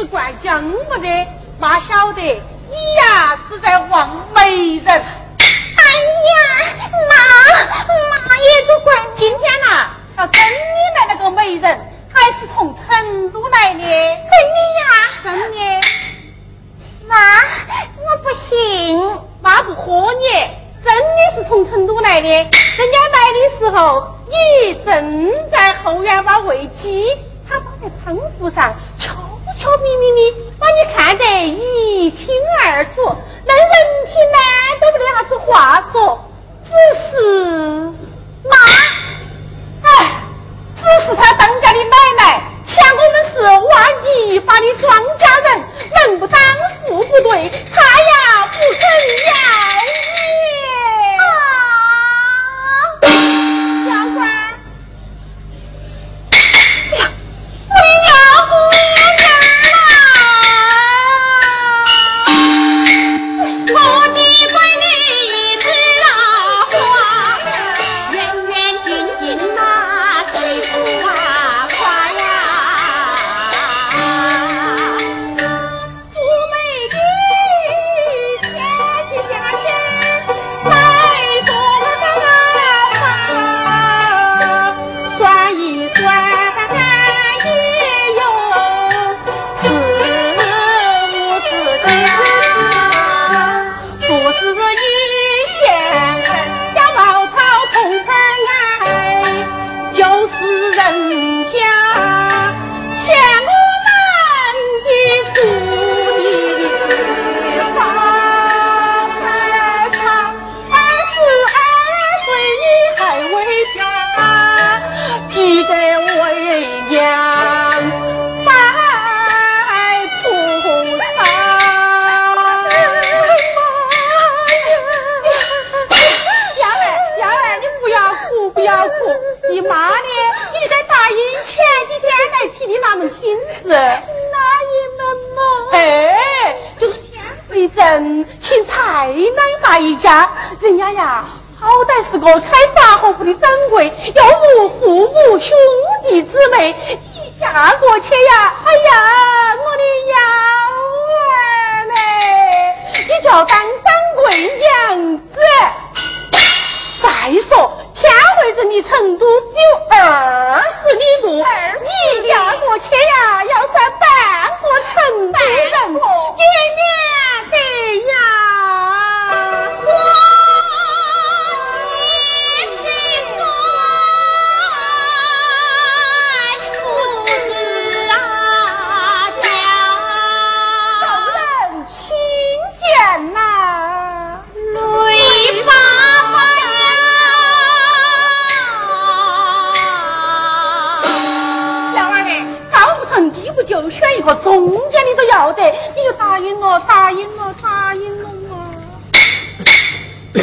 只怪姜莫得，妈晓得你呀，是在望媒人。哎呀，妈妈也都怪今天呐，要真的来了个媒人，还是从成都来的。真的呀，真的。妈，我不信，妈不豁你，真的是从成都来的。人家来的时候，你正在后院把喂鸡，他放在窗户上，敲。悄咪咪的把你看得一清二楚，论人品呢都没得啥子话说，只是妈，哎，只是他当家的奶奶，想我们是挖泥巴的庄稼人，门不当户不对，他呀不肯要你。小官，哎呀！不要哭，你妈呢？你在答应前几天来提的那门亲事？哪一门嘛？哎，就是天福镇请蔡奶奶一家，人家呀，好歹是个开杂货铺的掌柜，要无父母兄弟姊妹，你嫁过去呀？哎呀，我的幺儿嘞？你叫当当贵娘子。再说。天会子离成都只有二十里路，你嫁过去呀，要算半个成都人，也免得呀。个中间你都要得，你就答应我，答应我，答应我嘛！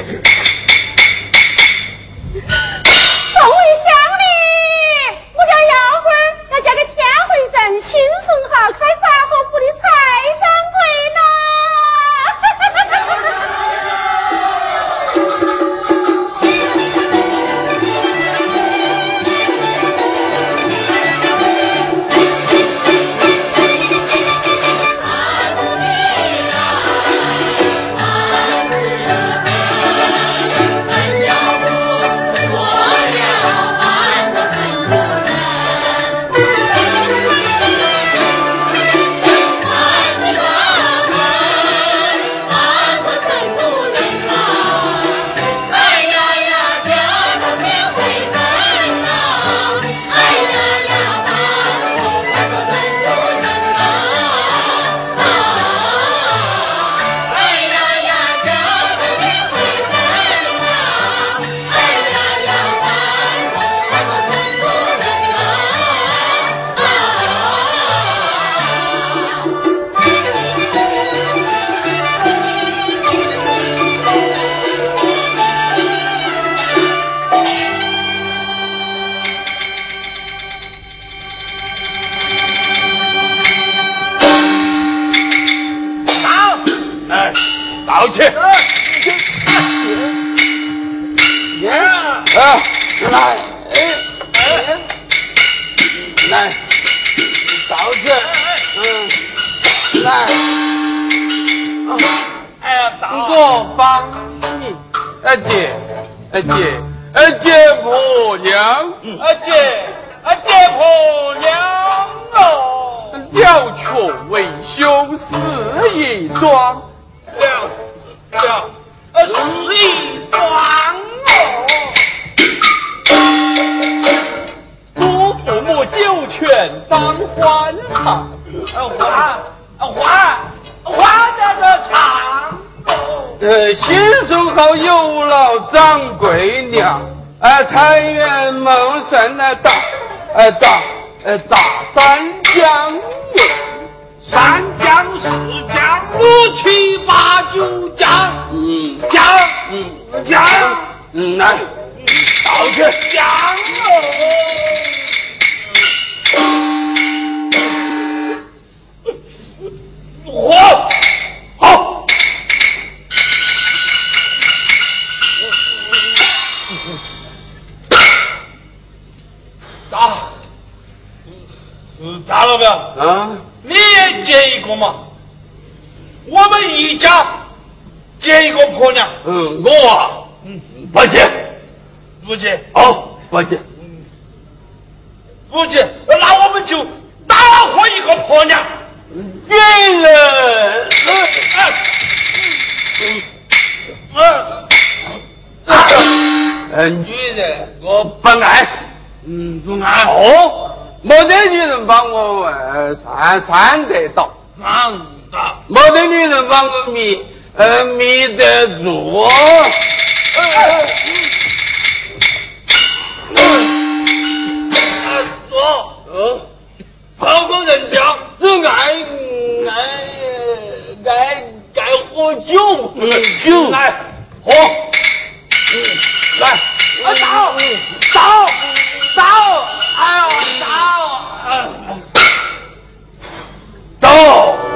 宋玉香哩，我家幺花儿，要家给天回镇新顺号开杂货铺的蔡掌柜。女人我不爱嗯不爱哦。没得女人帮我玩穿穿得到。放到没得女人帮我迷呃迷得住嗯嗯嗯啊走嗯好多人讲只爱爱爱爱喝酒喝酒来喝嗯来走，走，走，哎呦，走，走。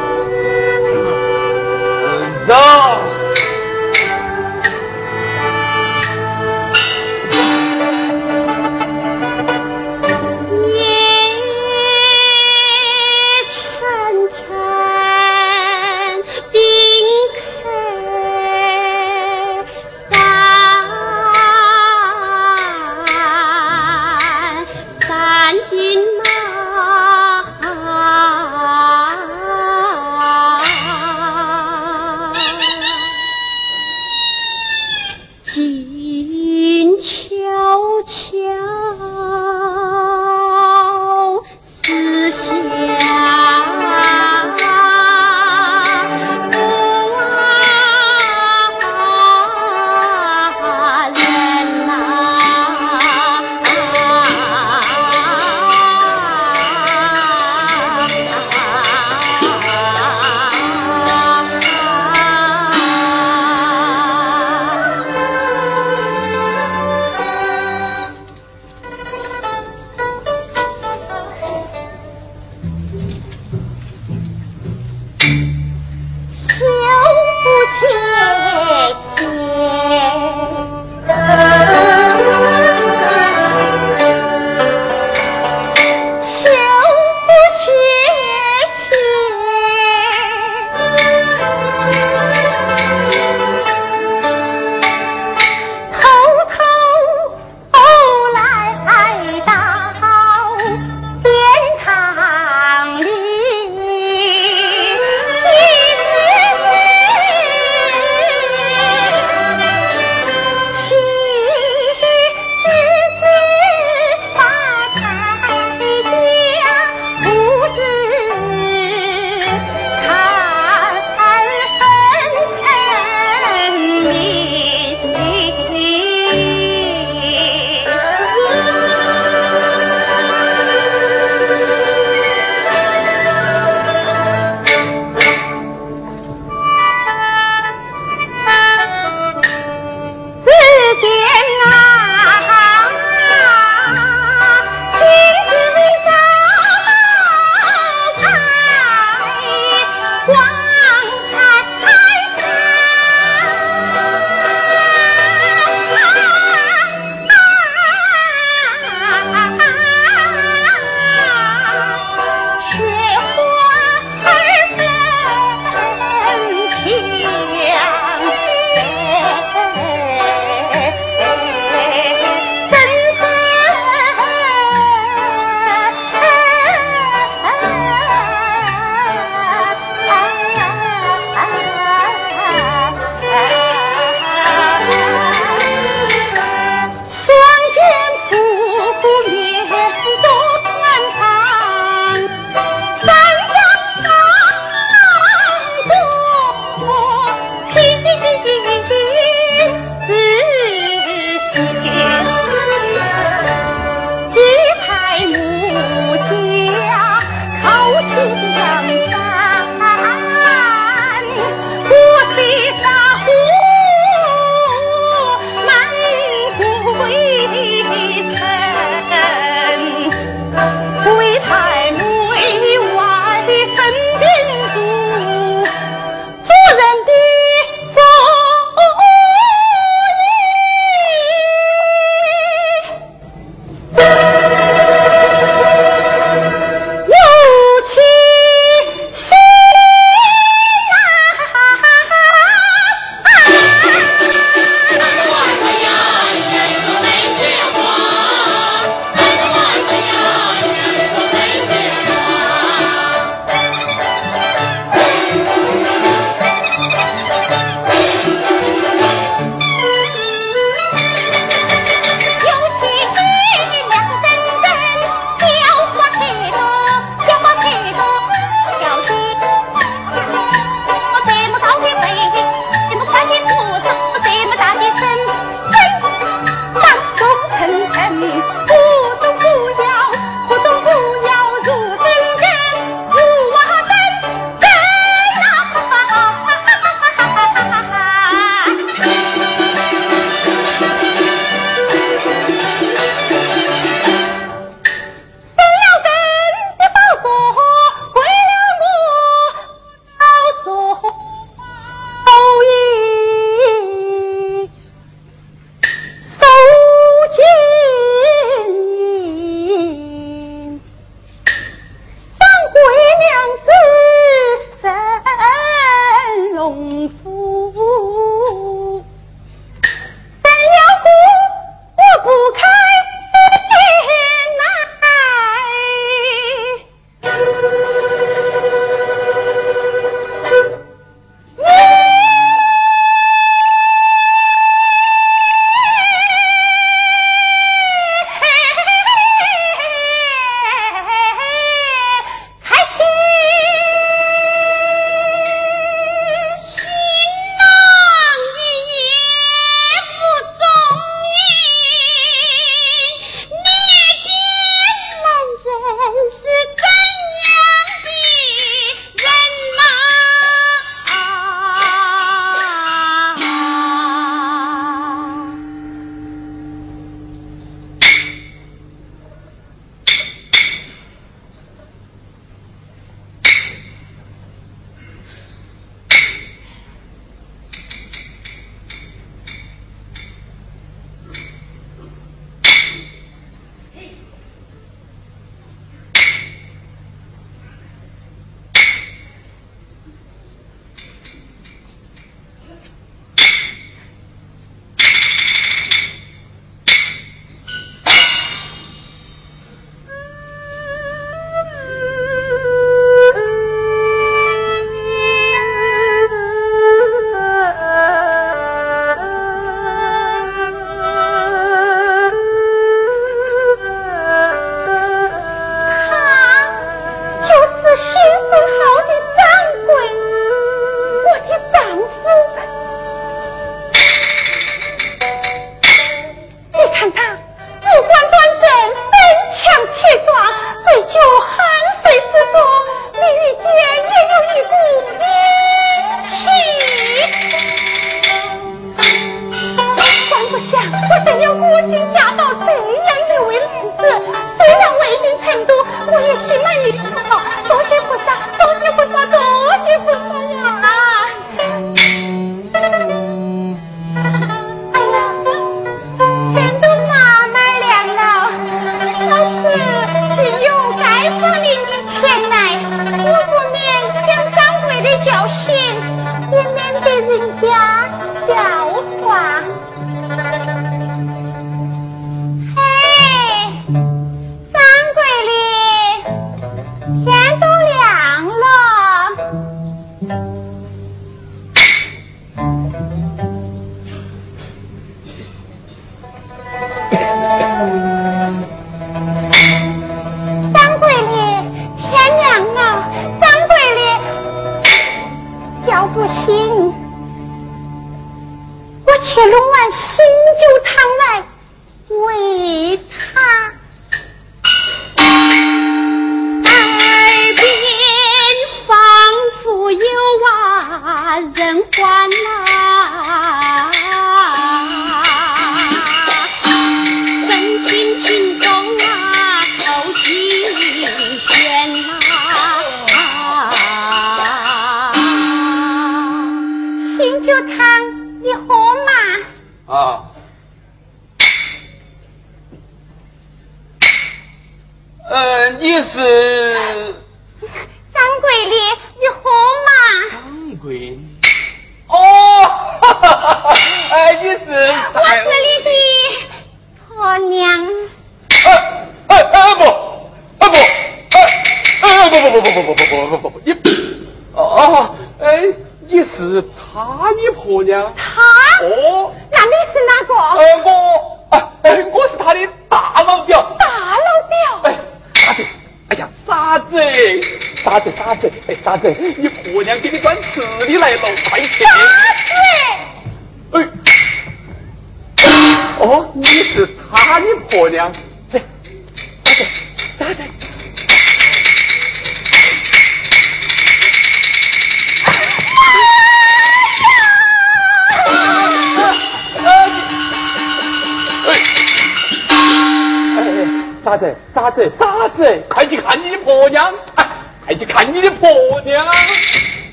啊对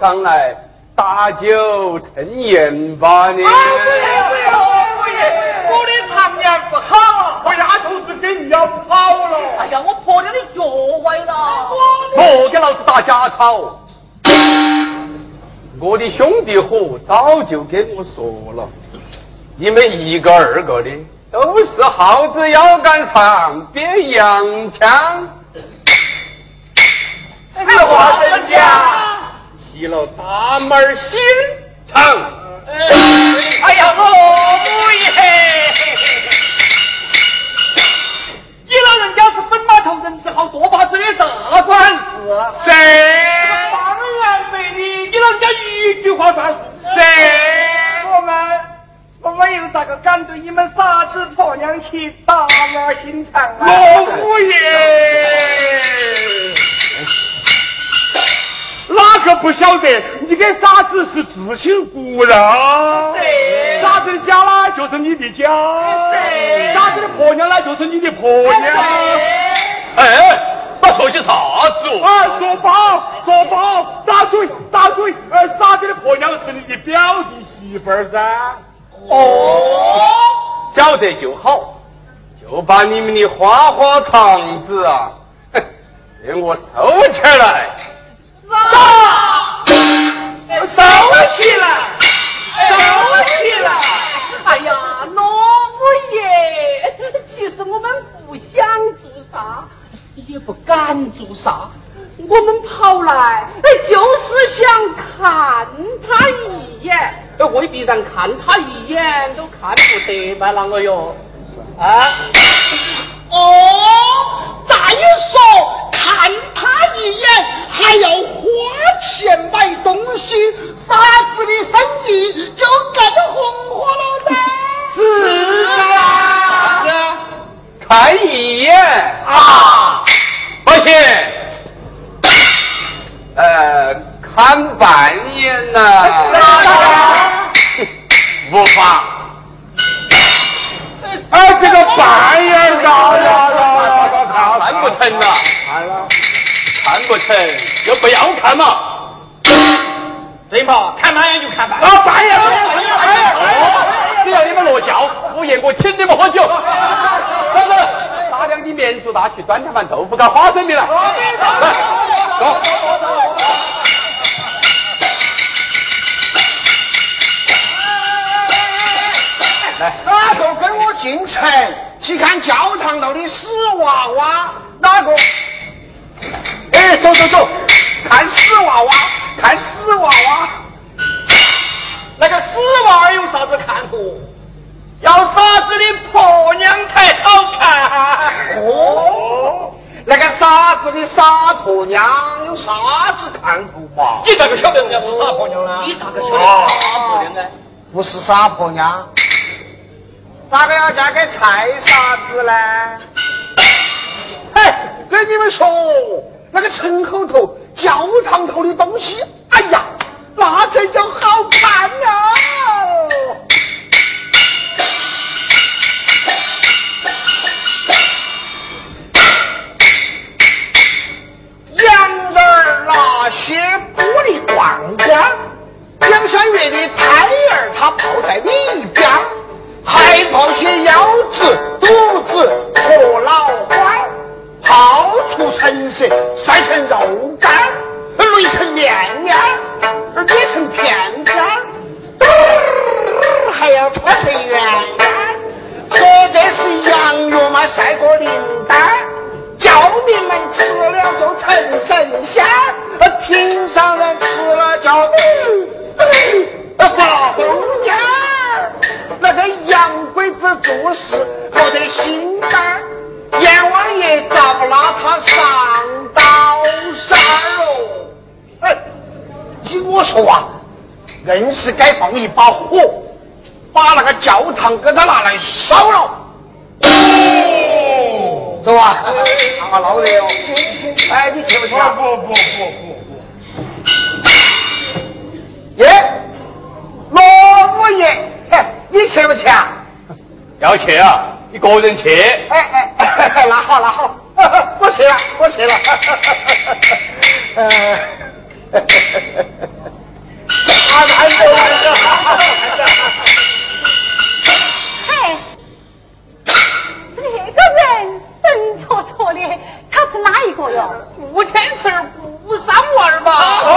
上来，打酒趁宴吧你。哎我的常年不好，我丫头子跟你要跑了。哎呀，我婆娘的脚崴了。莫给老子打假草！我的兄弟伙早就跟我说了，你们一个二个的都是耗子腰杆上别洋枪，实话真讲。起了大门心肠。哎呀，老五爷，你老人家是本码头人字号多把嘴的大管事，谁？方圆百里，你老人家一句话算是。谁？我们我们又咋个敢对你们傻子婆娘起大马心肠啊？老五爷，哪个不晓得你跟傻子是至亲骨肉？谁傻子的家呢，就是你的家；谁傻子的婆娘呢，就是你的婆娘。哎，他说些啥子哦？哎，说包说包，打嘴打嘴，哎，傻子的婆娘是你的表弟媳妇儿噻。哦，晓得就好，就把你们的花花肠子啊，哼，给我收起来。收起来，收起来！哎呀，老五爷，其实我们不想做啥，也不敢做啥，我们跑来就是想看他一眼。哎，未必然看他一眼都看不得嘛，啷个哟？啊？哦，再说看他一眼还要花钱买东西，傻子的生意就更红火了噻。是啊，看一眼啊，不行，呃，看半眼呐、无妨。哎，这个半眼呀，看不成呐，看了。看不成就不要看嘛。对嘛，看半眼就看半。啊，半眼，半眼，半眼。只要你们落轿，五爷我请你们喝酒。老子打量的绵竹大去端盘盘豆腐干花生米来，来，走。来，哪个跟我进城去看教堂头的死娃娃？哪个？哎，走走走，看死娃娃，看死娃娃。那个死娃儿有啥子看头？要傻子的婆娘才好看。哦，那个傻子的傻婆娘有啥子看头嘛？你咋个晓得人家是傻婆娘呢？你咋个晓得傻婆娘呢？不是傻婆娘，咋个要嫁给菜傻子呢？嘿，跟你们说，那个城后头、教堂头的东西，哎呀，那才叫好看啊！些玻璃罐罐，两三月的胎儿他泡在里边儿，还泡些腰子、肚子和脑花，泡出成色，晒成肉干，擂成面面，捏成片片，还要搓成圆圆。说这是羊肉嘛，晒过灵丹。教民们吃了就成神仙，平常人吃了就发疯癫。那个洋鬼子做事没得心肝，阎王爷咋不拉他上刀山哦？哎，听我说啊，硬是该放一把火，把那个教堂给他拿来烧了。哦走吧，看看老热哦。哎，你去不去啊？不不不不耶，罗五爷，嘿，你去不去啊？要去啊，一个人去。哎哎，那好那好，我去了我去了。哎。嗨。这个人神戳戳的，他是哪一个哟？顾天翠，顾三娃儿吧。哦。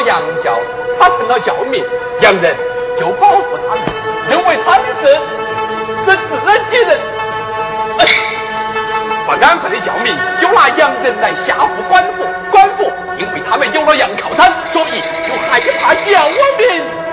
洋教他成了教民洋人就保护他们认为他们是是自己人。不安分的教民就拿洋人来吓唬官府官府因为他们有了洋靠山所以就害怕叫我们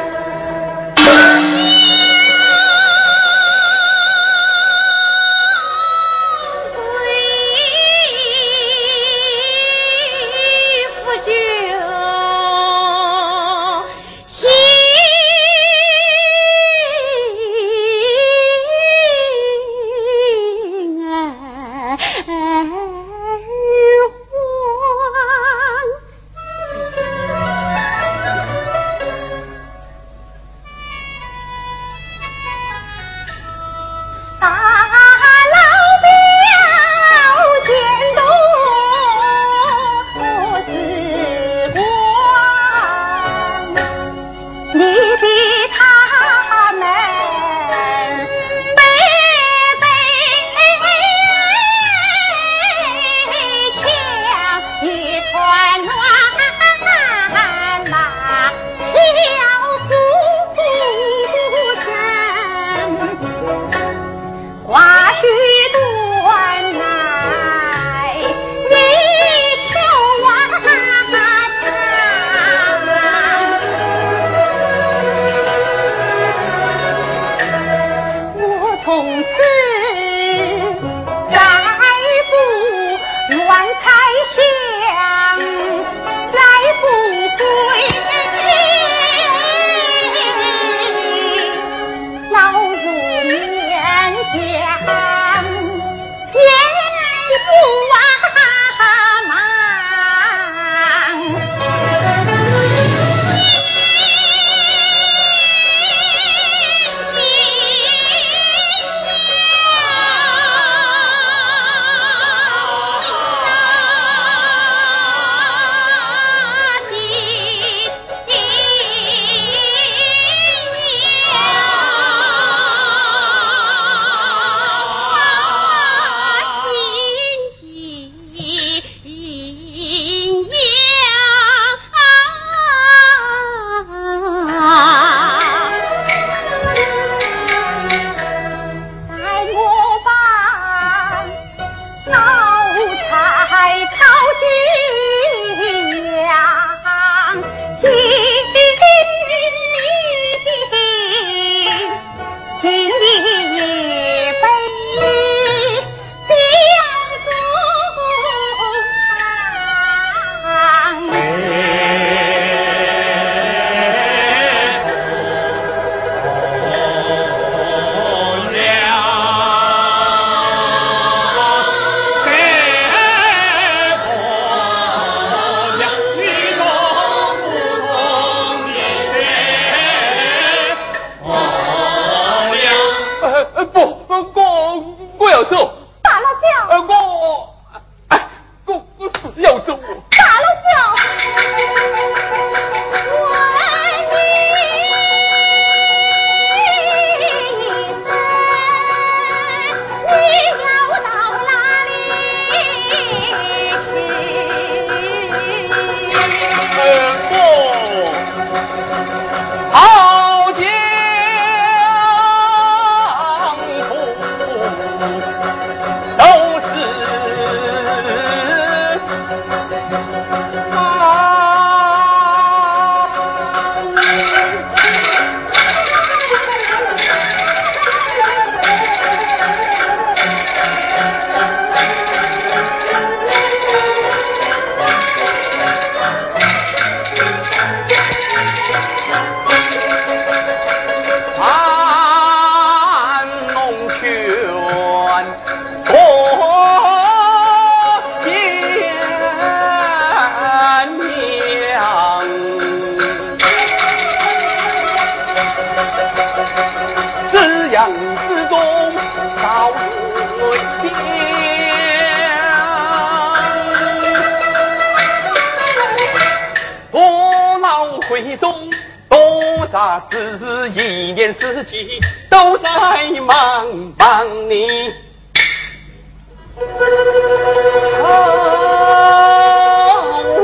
多杂事，一年四季都在忙帮你。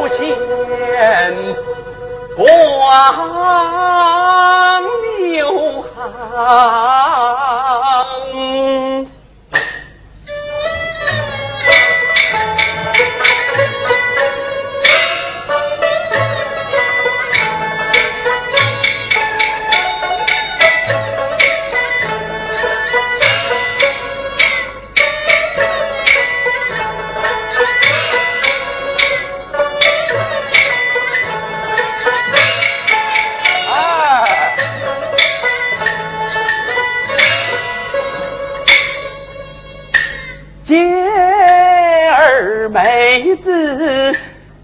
朝鲜光流行。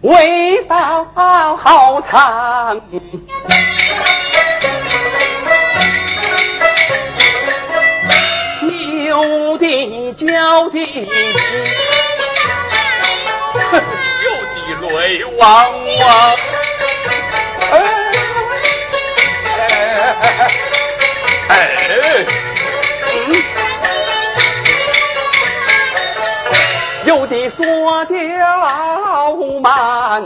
味道好长，牛的叫的，有的泪汪汪。有的说调慢，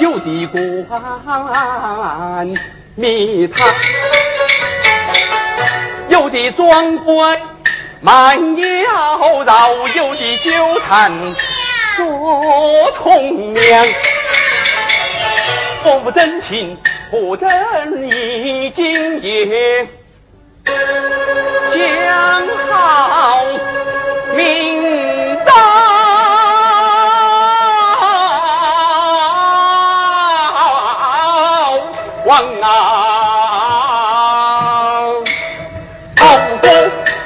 有的灌蜜糖。有的装乖慢摇绕，有的纠缠说从良。不真情不真意，今夜讲好明道往啊！好过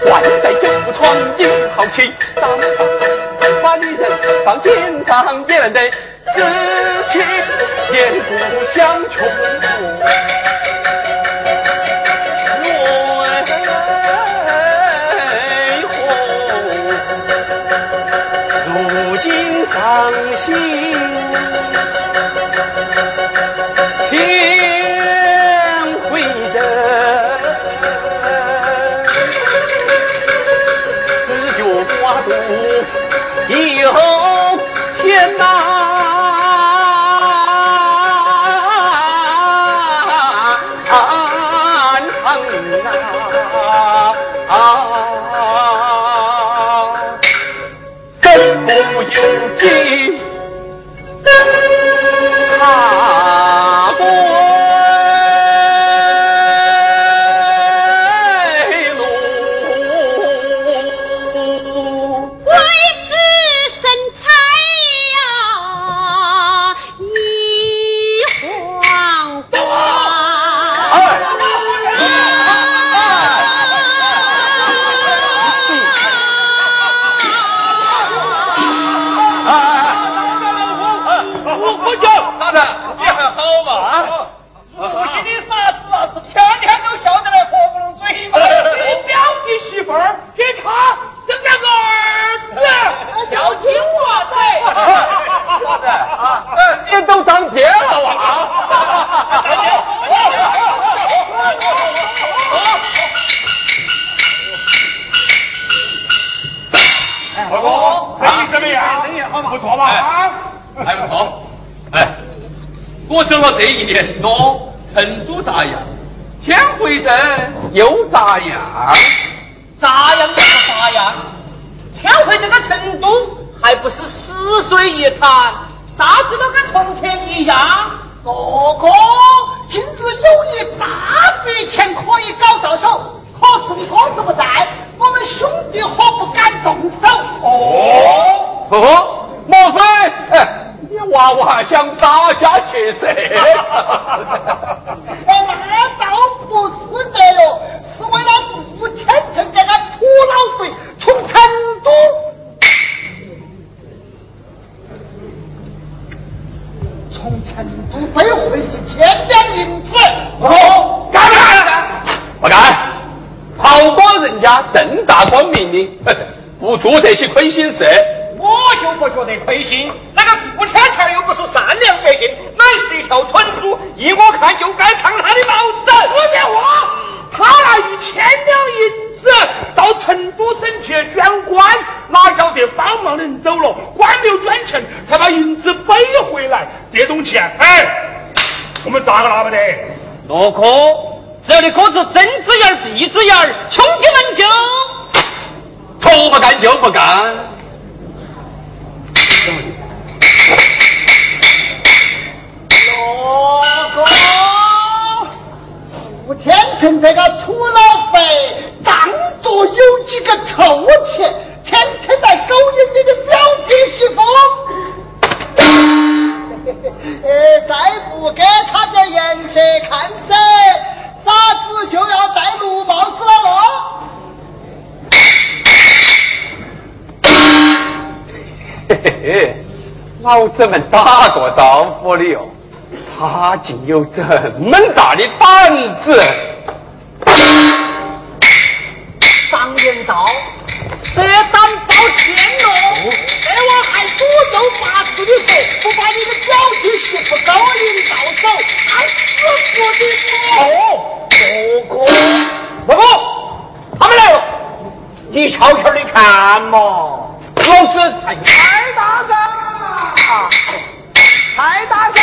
关在酒窗有好气，当把女人放心上，也难得知情也不相穷。see 我走了这一年多，成都咋样？天回镇又咋样？咋样就是咋样，天回这个成都还不是死水一潭，啥子都跟从前一样。哥哥，今日有一大笔钱可以搞到手，可是你哥子不在，我们兄弟伙不敢动手。哦哦，莫非哎，你娃娃想打家劫舍？哎，那倒不是的哟，是为了不欠人家的土老肥，从成都。从成都背回一千两银子，哦，干干！人家正大光明的，不做这些亏心事。我就不觉得亏心，那个顾天桥又不是善良百姓，乃是一条蠢猪，依我看就该烫他的帽子。说别话，他拿一千两银子到成都省去捐官，哪晓得帮忙的人走了，官没有捐钱，才把银子背回来。这种钱，哎，我们咋个拿不得？罗哥，只要你哥子睁只眼闭只眼，穷进门就头不干就不干。趁这个土老肥，仗着有几个臭钱，天天在勾引你的表弟媳妇。呃，再不给他点颜色看噻，傻子就要戴绿帽子了哦。嘿嘿嘿，老子们打过招呼的哟，他竟有这么大的胆子！表弟媳妇勾引到手，他死不的哦，不哥，不哥，他们来了，你悄悄的看嘛，老子才蔡大傻，蔡大傻，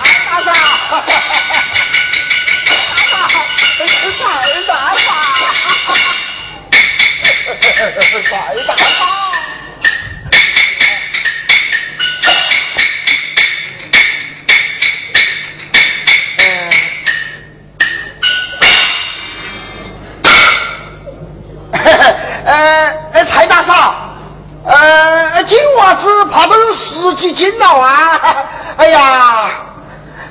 蔡大傻，蔡大傻，蔡大傻。呃呃，蔡大嫂，呃，金娃子怕都有十几斤了啊！哎呀，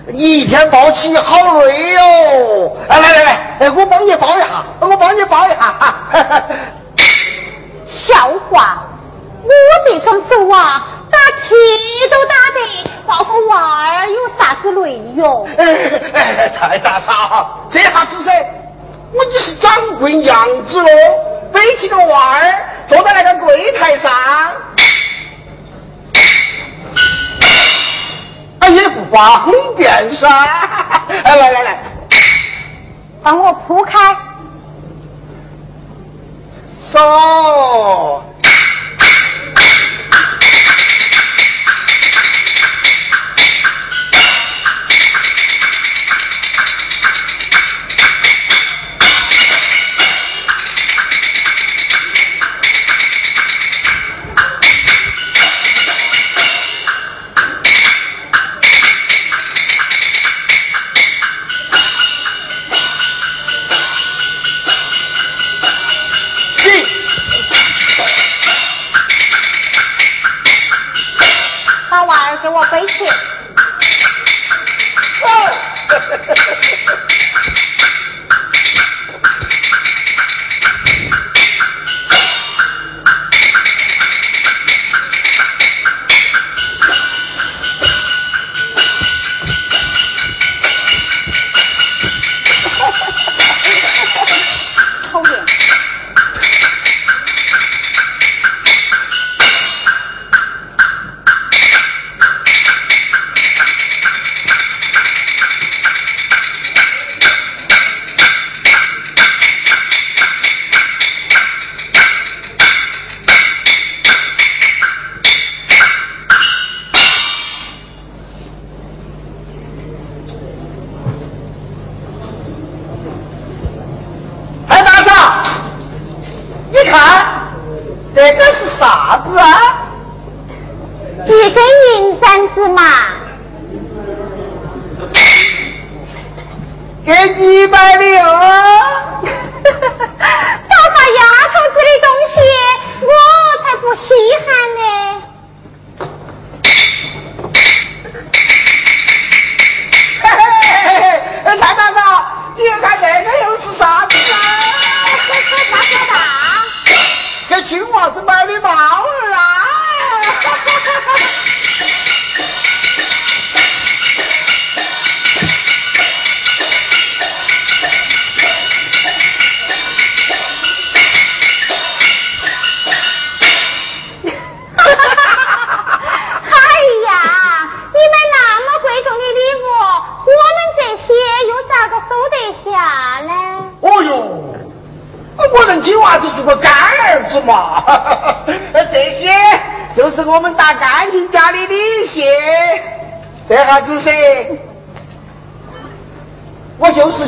你一天抱起好累哟！哎，来来来，哎，我帮你抱一下，我帮你抱一下。笑话，我这双手啊，打铁都打得，抱个娃儿有啥子累哟？哎哎，蔡大嫂，这下子噻，我你是掌柜娘子喽，背起个娃儿坐在那个柜台上，哎也不方便噻。哎，来来来，帮我铺开。说。给我背起。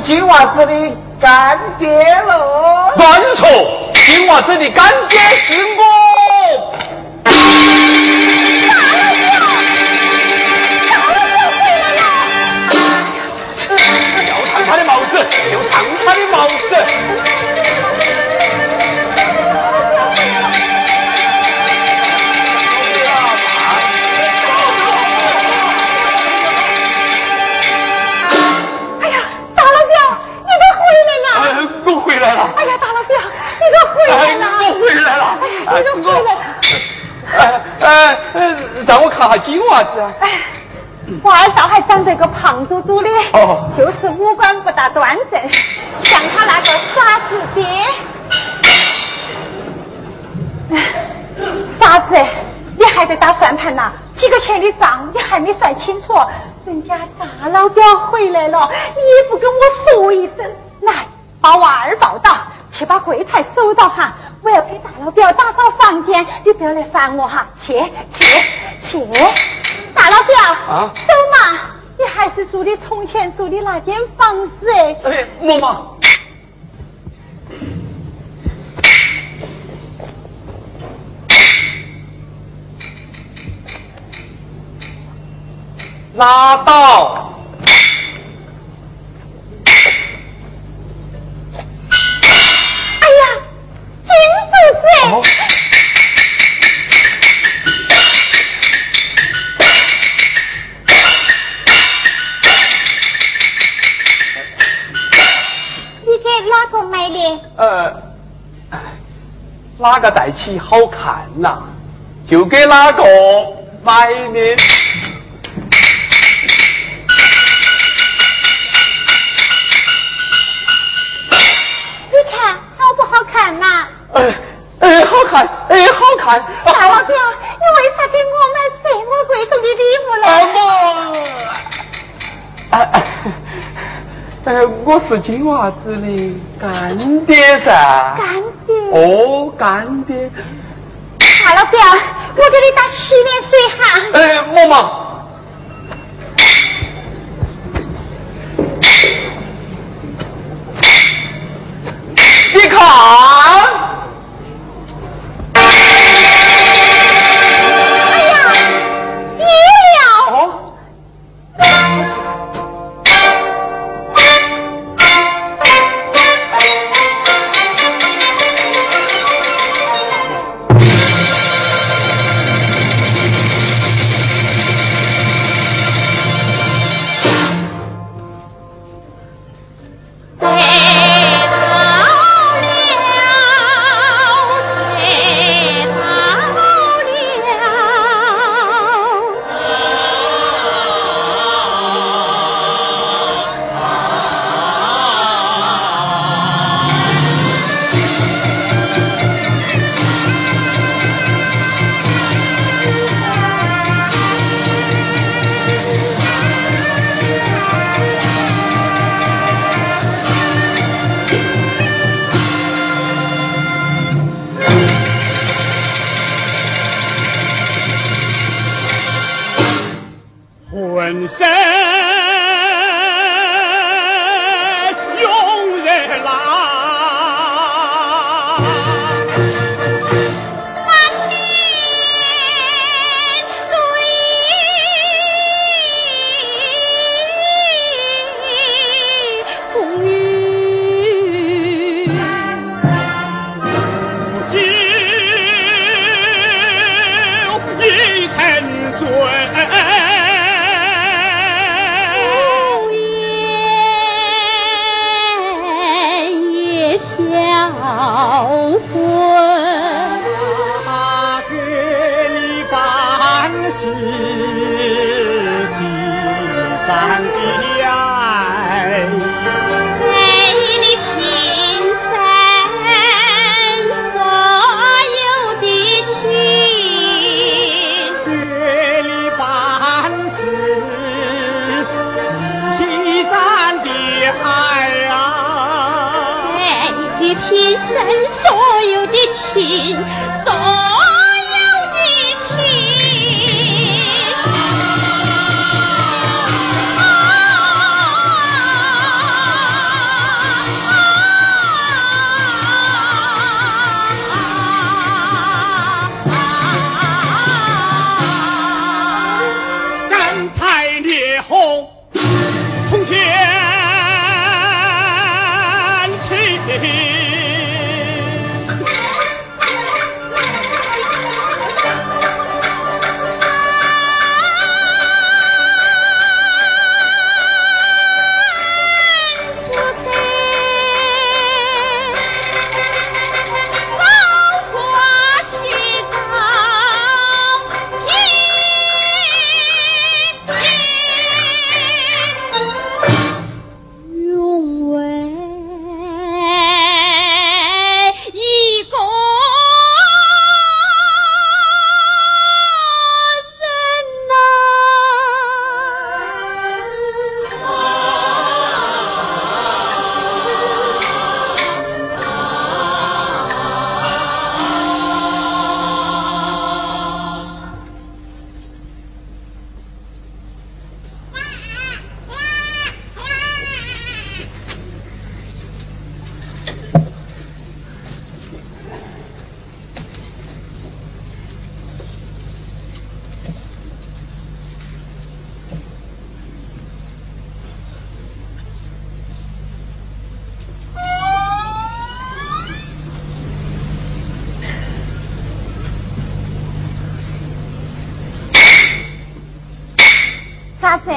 金娃子的干爹喽。没错，金娃子的干爹是我。你都回来了！哎哎，让我看下金娃子啊。哎，我二倒还长得个胖嘟嘟的，哦就是五官不大端正，像他那个傻子爹。傻子，你还在打算盘呐？几个钱的账你还没算清楚，人家大老表回来了，你也不跟我说一声。来，把娃儿抱到，去把柜台收到哈。我要给大老表打扫房间，你不要来烦我哈。去去去，大老表啊走嘛！你还是住的从前住的那间房子哎。哎，嬷嬷。拉倒！哪个戴起好看呐、就给哪个买的。你看好不好看嘛？哎哎，好看，哎，好看。大老表，你为啥给我买这么贵重的礼物呢？啊我，哎我是金娃子的干爹噻。干爹。哦，干爹。大老表，我给你打洗脸水哈。哎，嬷嬷。是己咱的爱为你平生所有的情月里半是西山的爱啊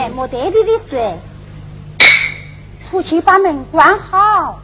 没得你的事。出去把门关好。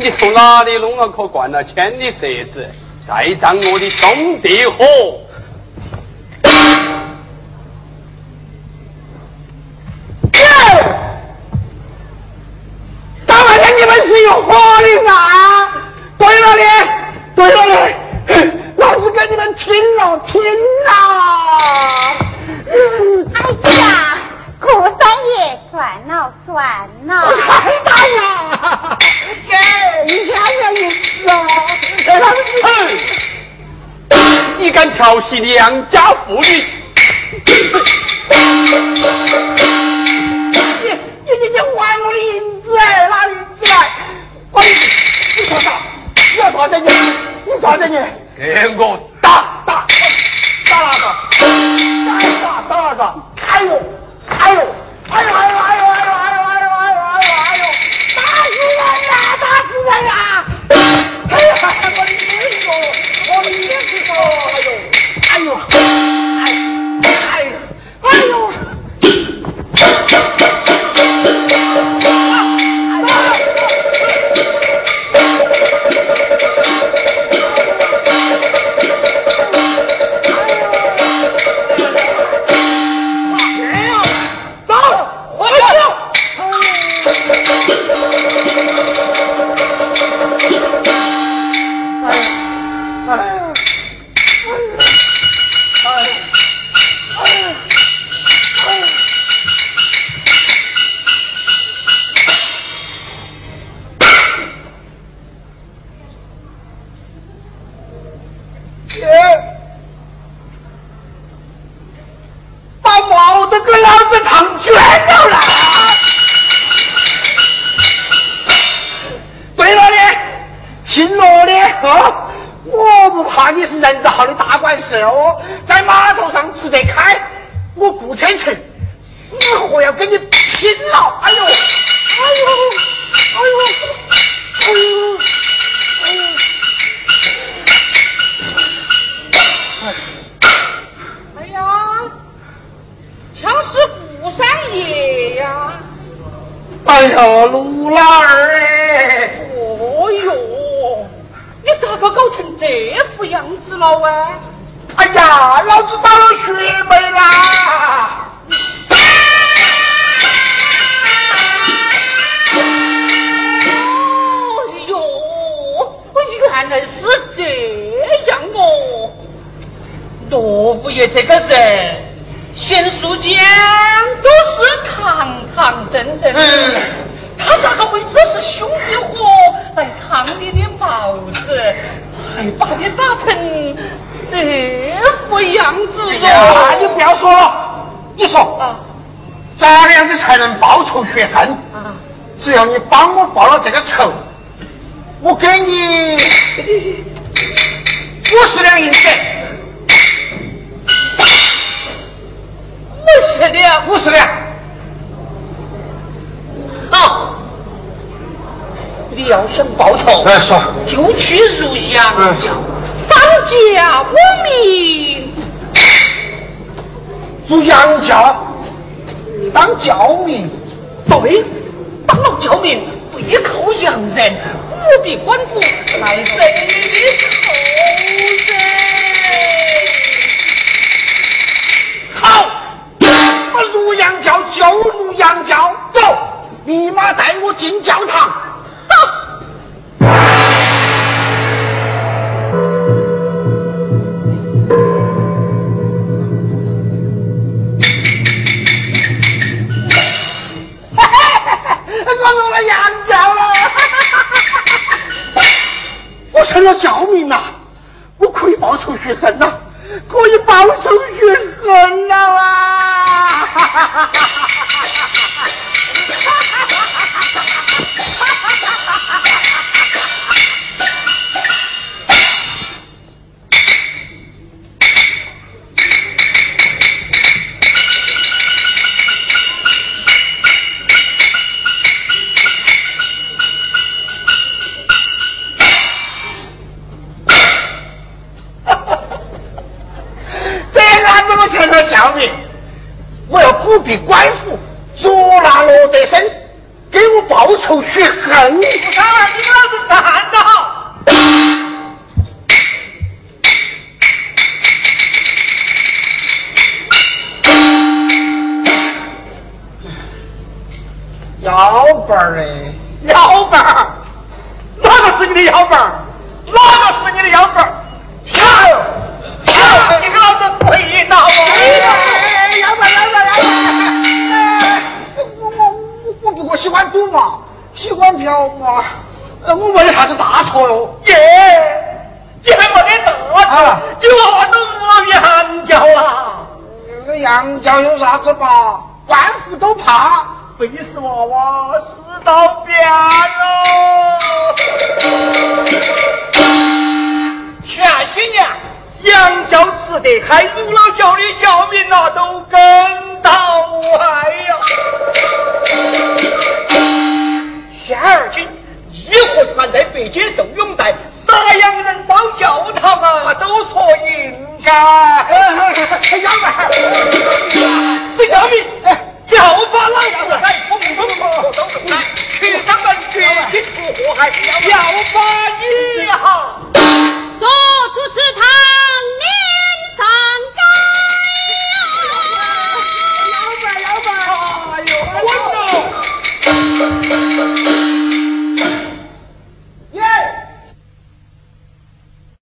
你从哪里弄了颗灌了铅的蛇子，再当我的兄弟伙？调戏良家妇女？你你你你还我的银子哎，拿银子来！我你你说啥？你要啥子你？你啥子你？给我打！打打哪个？打打打哪个？哎呦，哎呦，哎呦，哎呦，哎呦！哎呀，枪是顾三爷呀！哎呀，卢老二哎！哦哟，你咋个搞成这副样子了喂？哎呀，老子倒了血霉啦！原来是这样哦！罗五爷这个人，贤淑间都是堂堂正正的，嗯他咋个会只是兄弟伙来烫你的帽子，还把你打成这副样子哎呀，你哦？不要说了，你说啊咋个样子才能报仇雪恨？啊！只要你帮我报了这个仇，我给你五十两银子，五十两，五十两。好，你要想报仇，哎，说，就去入杨嗯。家，当家无名。入杨家当教民，对，当了教民，背靠洋人，不必官府来整你的仇人。好，我入羊教就入羊教，走，立马带我进教堂。我入了羊教了，我成了教民呐我可以报仇雪恨呐可以报仇雪恨呐